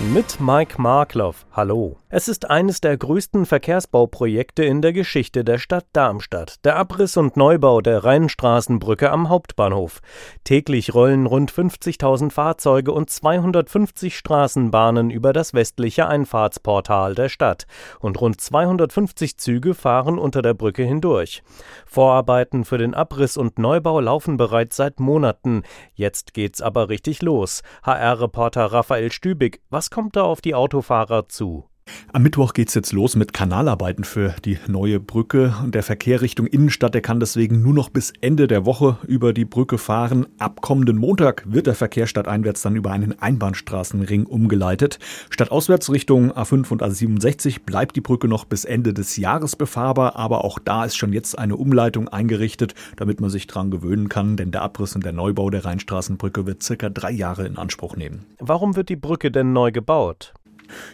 Mit Mike Markloff. Hallo. Es ist eines der größten Verkehrsbauprojekte in der Geschichte der Stadt Darmstadt. Der Abriss und Neubau der Rheinstraßenbrücke am Hauptbahnhof. Täglich rollen rund 50.000 Fahrzeuge und 250 Straßenbahnen über das westliche Einfahrtsportal der Stadt. Und rund 250 Züge fahren unter der Brücke hindurch. Vorarbeiten für den Abriss und Neubau laufen bereits seit Monaten. Jetzt geht's aber richtig los. HR-Reporter Raphael Stübig, was kommt da auf die Autofahrer zu? Am Mittwoch geht es jetzt los mit Kanalarbeiten für die neue Brücke. Der Verkehr Richtung Innenstadt, der kann deswegen nur noch bis Ende der Woche über die Brücke fahren. Ab kommenden Montag wird der Verkehr stadteinwärts dann über einen Einbahnstraßenring umgeleitet. Stadtauswärts Richtung A5 und A67 bleibt die Brücke noch bis Ende des Jahres befahrbar, aber auch da ist schon jetzt eine Umleitung eingerichtet, damit man sich dran gewöhnen kann, denn der Abriss und der Neubau der Rheinstraßenbrücke wird circa drei Jahre in Anspruch nehmen. Warum wird die Brücke denn neu gebaut?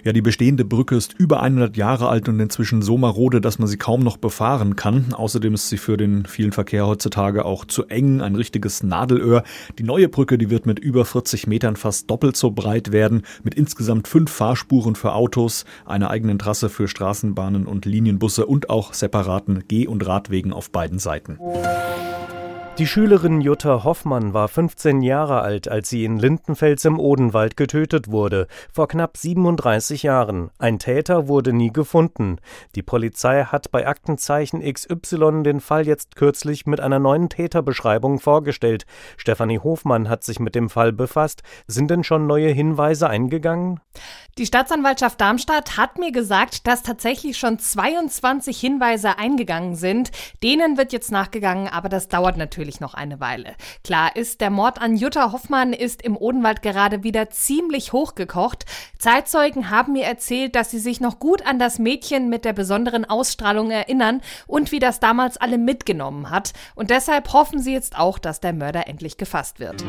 Ja, die bestehende Brücke ist über 100 Jahre alt und inzwischen so marode, dass man sie kaum noch befahren kann. Außerdem ist sie für den vielen Verkehr heutzutage auch zu eng, ein richtiges Nadelöhr. Die neue Brücke, die wird mit über 40 Metern fast doppelt so breit werden, mit insgesamt fünf Fahrspuren für Autos, einer eigenen Trasse für Straßenbahnen und Linienbusse und auch separaten Geh- und Radwegen auf beiden Seiten. Die Schülerin Jutta Hoffmann war 15 Jahre alt, als sie in Lindenfels im Odenwald getötet wurde, vor knapp 37 Jahren. Ein Täter wurde nie gefunden. Die Polizei hat bei Aktenzeichen XY den Fall jetzt kürzlich mit einer neuen Täterbeschreibung vorgestellt. Stefanie Hofmann hat sich mit dem Fall befasst. Sind denn schon neue Hinweise eingegangen? Die Staatsanwaltschaft Darmstadt hat mir gesagt, dass tatsächlich schon 22 Hinweise eingegangen sind. Denen wird jetzt nachgegangen, aber das dauert natürlich noch eine Weile. Klar ist, der Mord an Jutta Hoffmann ist im Odenwald gerade wieder ziemlich hochgekocht. Zeitzeugen haben mir erzählt, dass sie sich noch gut an das Mädchen mit der besonderen Ausstrahlung erinnern und wie das damals alle mitgenommen hat. Und deshalb hoffen sie jetzt auch, dass der Mörder endlich gefasst wird.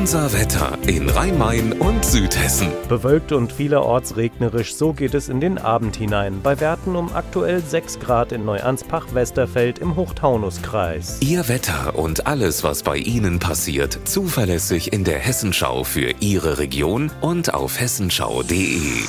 Unser Wetter in Rhein-Main und Südhessen. Bewölkt und vielerorts regnerisch, so geht es in den Abend hinein. Bei Werten um aktuell 6 Grad in Neuansbach-Westerfeld im Hochtaunuskreis. Ihr Wetter und alles, was bei Ihnen passiert, zuverlässig in der Hessenschau für Ihre Region und auf hessenschau.de.